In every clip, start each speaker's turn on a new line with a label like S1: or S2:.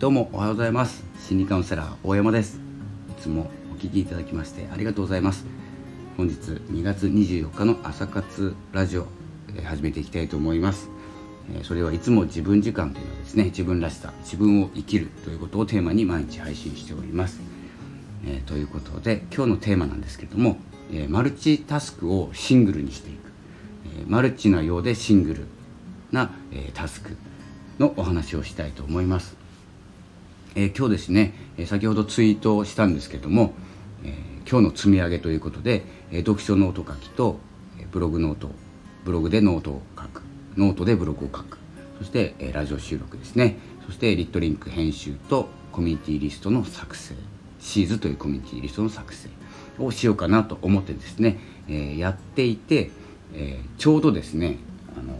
S1: どうもおはようございます。心理カウンセラー大山です。いつもお聞きいただきましてありがとうございます。本日2月24日の朝活ラジオ、始めていきたいと思います、それはいつも自分時間というのはですね自分らしさ自分を生きるということをテーマに毎日配信しております、え、ということで今日のテーマなんですけれども、えマルチタスクをシングルにしていく、えマルチなようでシングルな、えタスクのお話をしたいと思います。えー、今日ですね、え先ほどツイートしたんですけども、えー、今日の積み上げということで、え読書ノート書きと、えブログノートブログでノートを書くノートでブログを書く。そして、えラジオ収録ですね。そしてリットリンク編集とコミュニティリストの作成。シーズというコミュニティリストの作成。をしようかなと思ってですね、えやっていて、えちょうどですねあの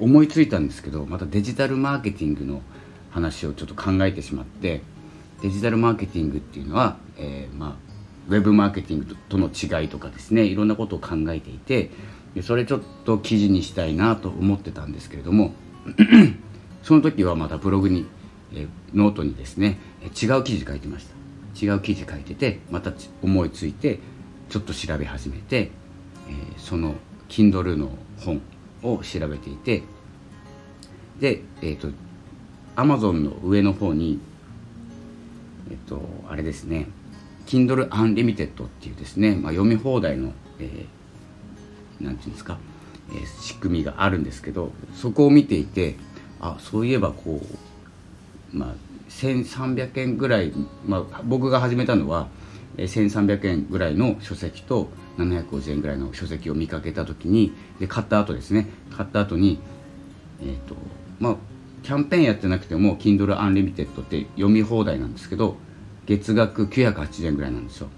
S1: 思いついたんですけどまたデジタルマーケティングの話をちょっと考えてしまってデジタルマーケティングっていうのは、えー、まあ、ウェブマーケティングとの違いとかですねいろんなことを考えていてそれちょっと記事にしたいなと思ってたんですけれども その時はまたブログに、え、ノートにですね違う記事書いてました。違う記事書いててまた思いついてちょっと調べ始めて、え、その Kindle の本を調べていてで、えーとアマゾンの上の方にえっとあれですね Kindle Unlimited っていうですね、まあ、読み放題の、えー、なんていうんですか、えー、仕組みがあるんですけどそこを見ていてあそういえばこうまあ1300円ぐらい、まあ、僕が始めたのは1300円ぐらいの書籍と750円ぐらいの書籍を見かけた時にで買った後ですね買った後にえっ、ー、とまあキャンペーンやってなくても Kindle Unlimited って読み放題なんですけど月額980円ぐらいなんですよ。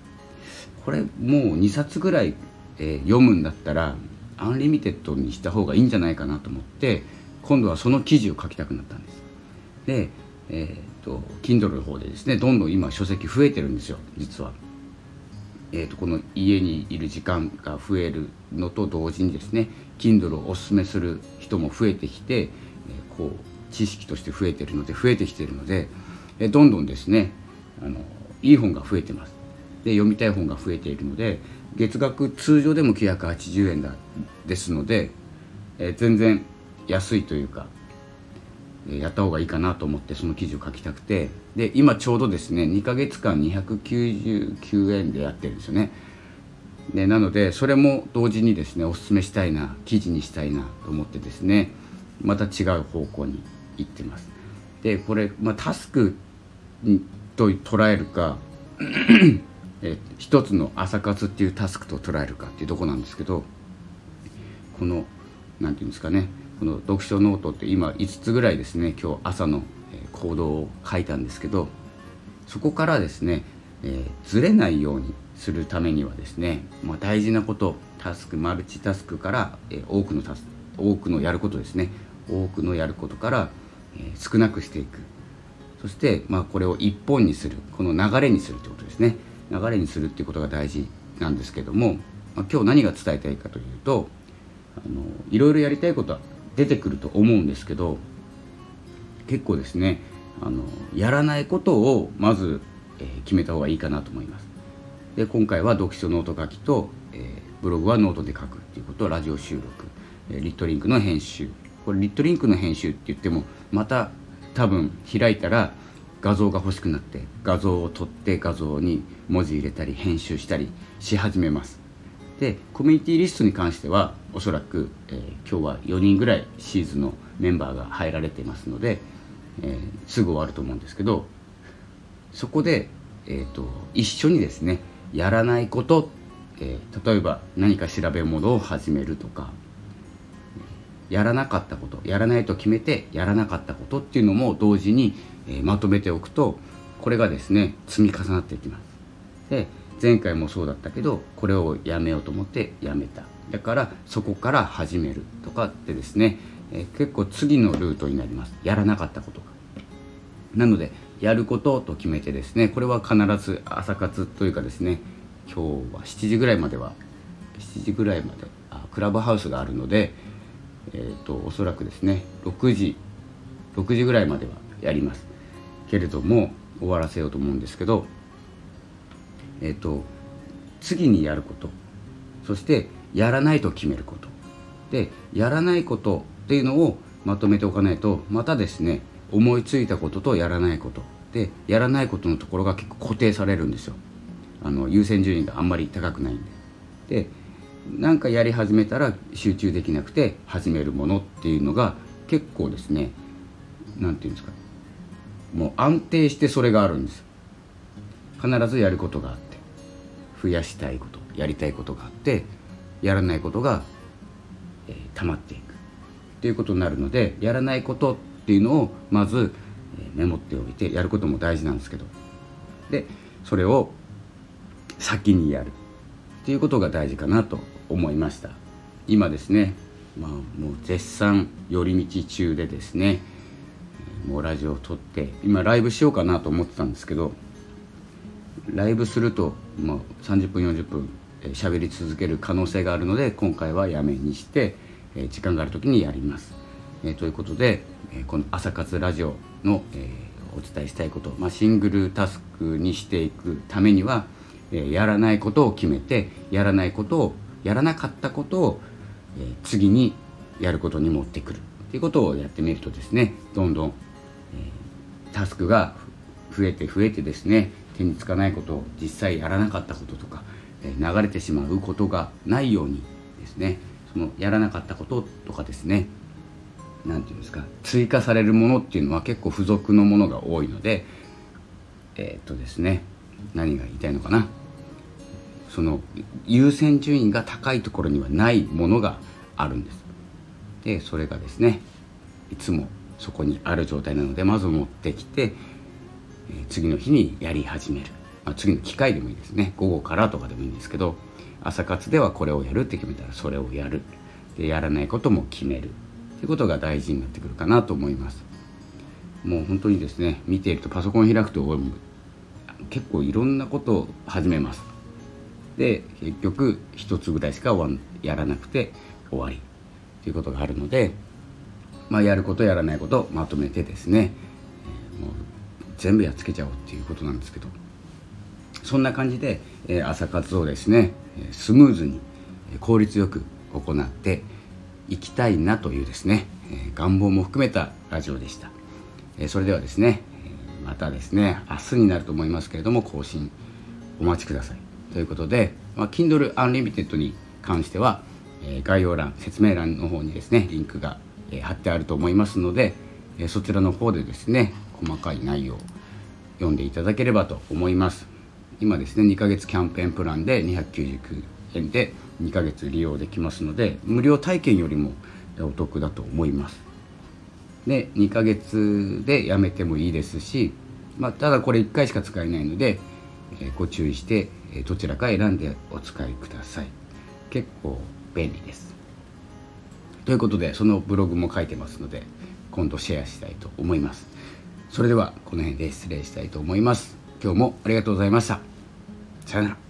S1: これもう2冊ぐらい、えー、読むんだったらアンリミテッドにした方がいいんじゃないかなと思って今度はその記事を書きたくなったんです。でえっ、と Kindle の方でですねどんどん今書籍増えてるんですよ実は。えーと、とこの家にいる時間が増えるのと同時にですね Kindle をおすすめする人も増えてきて、えー、こう知識として増えてるので増えてきてるのでえどんどんですねあのいい本が増えてます。で読みたい本が増えているので月額通常でも980円だですので、え全然安いというか、えやった方がいいかなと思ってその記事を書きたくて。で今ちょうどですね2ヶ月間299円でやってるんですよね。でなのでそれも同時にですねおすすめしたいな記事にしたいなと思ってですねまた違う方向に行ってます。でこれ、まあ、タスクと捉えるかえ一つの朝活っていうタスクと捉えるかっていうとこなんですけどこの何て言うんですかねこの読書ノートって今5つぐらいですね今日朝の行動を書いたんですけどそこからですね、えー、ずれないようにするためにはですね、まあ、大事なことタスクマルチタスクから、えー、多くのタス多くのやることですね多くのやることからえ少なくしていく。そして、まあ、これを一本にする。この流れにするということですね。流れにするっていうことが大事なんですけども、まあ、今日何が伝えたいかというとあのいろいろやりたいことは出てくると思うんですけど結構ですねあのやらないことをまず、えー、決めた方がいいかなと思います。で今回は読書ノート書きと、えー、ブログはノートで書くっていうことラジオ収録、えー、リットリンクの編集これリットリンクの編集って言ってもまた多分開いたら画像が欲しくなって画像を撮って画像に文字入れたり編集したりし始めます。でコミュニティリストに関してはおそらく、えー、今日は4人ぐらいシーズンのメンバーが入られていますので、えー、すぐ終わると思うんですけどそこで、えーと、一緒にですねやらないこと、えー、例えば何か調べ物を始めるとかやらなかったことやらないと決めてやらなかったことっていうのも同時に、えー、まとめておくとこれがですね積み重なっていきます。で前回もそうだったけどこれをやめようと思ってやめた。だからそこから始めるとかってですね、えー、結構次のルートになります。やらなかったことが。なのでやることと決めてですねこれは必ず朝活というかですね今日は7時ぐらいまでは7時ぐらいまであクラブハウスがあるのでえーと、おそらくですね6時6時ぐらいまではやります。けれども終わらせようと思うんですけどえっ、と次にやることそしてやらないと決めること。でやらないことっていうのをまとめておかないとまたですね思いついたこととやらないこと。でやらないことのところが結構固定されるんですよ。あの優先順位があんまり高くないんで。でなんかやり始めたら集中できなくて始めるものっていうのが結構ですね何て言うんですかもう安定してそれがあるんです。必ずやることがあって増やしたいことやりたいことがあってやらないことが、えー、溜まっていく。っていうことになるのでやらないことっていうのをまず、えー、メモっておいてやることも大事なんですけどでそれを先にやるっていうことが大事かなと思いました今ですねまあもう絶賛寄り道中でですねもうラジオを撮って今ライブしようかなと思ってたんですけどライブすると、まあ、30分40分喋り続ける可能性があるので今回はやめにして、時間がある時にやります。えということで、この「朝活ラジオの」えお伝えしたいこと、まあ、シングルタスクにしていくためには、えやらないことを決めてやらないことをやらなかったことを、え次にやることに持ってくるっていうことをやってみるとですねどんどん、えタスクが増えて増えてですね手につかないことを実際やらなかったこととか、え流れてしまうことがないようにですねそのやらなかったこととかですね何て言うんですか追加されるものっていうのは結構付属のものが多いのでえー、っとですね何が言いたいのかな。その優先順位が高いところにはないものがあるんです。でそれがですねいつもそこにある状態なのでまず持ってきてえ次の日にやり始める、まあ、次の機会でもいいですね。午後からとかでもいいんですけど朝活ではこれをやるって決めたらそれをやる。でやらないことも決める。っていうことが大事になってくるかなと思います。もう本当にですね見ているとパソコン開くと結構いろんなことを始めます。で結局一つぐらいしかやらなくて終わり。ということがあるのでまあやることやらないことをまとめてですね。もう全部やっつけちゃおうっていうことなんですけど。そんな感じで、え朝活をですねスムーズに効率よく行っていきたいなというですね、え願望も含めたラジオでした、えそれではですねまたですね明日になると思いますけれども更新お待ちください。ということで、まあ、Kindle Unlimited に関しては、え概要欄説明欄の方にですねリンクが、え貼ってあると思いますので、えそちらの方でですね細かい内容読んでいただければと思います。今ですね2ヶ月キャンペーンプランで299円で2ヶ月利用できますので無料体験よりもお得だと思います。で2ヶ月でやめてもいいですし、まあ、ただこれ1回しか使えないので、えー、ご注意して、どちらか選んでお使いください。結構便利です。ということでそのブログも書いてますので今度シェアしたいと思います。それではこの辺で失礼したいと思います。今日もありがとうございました。さよなら。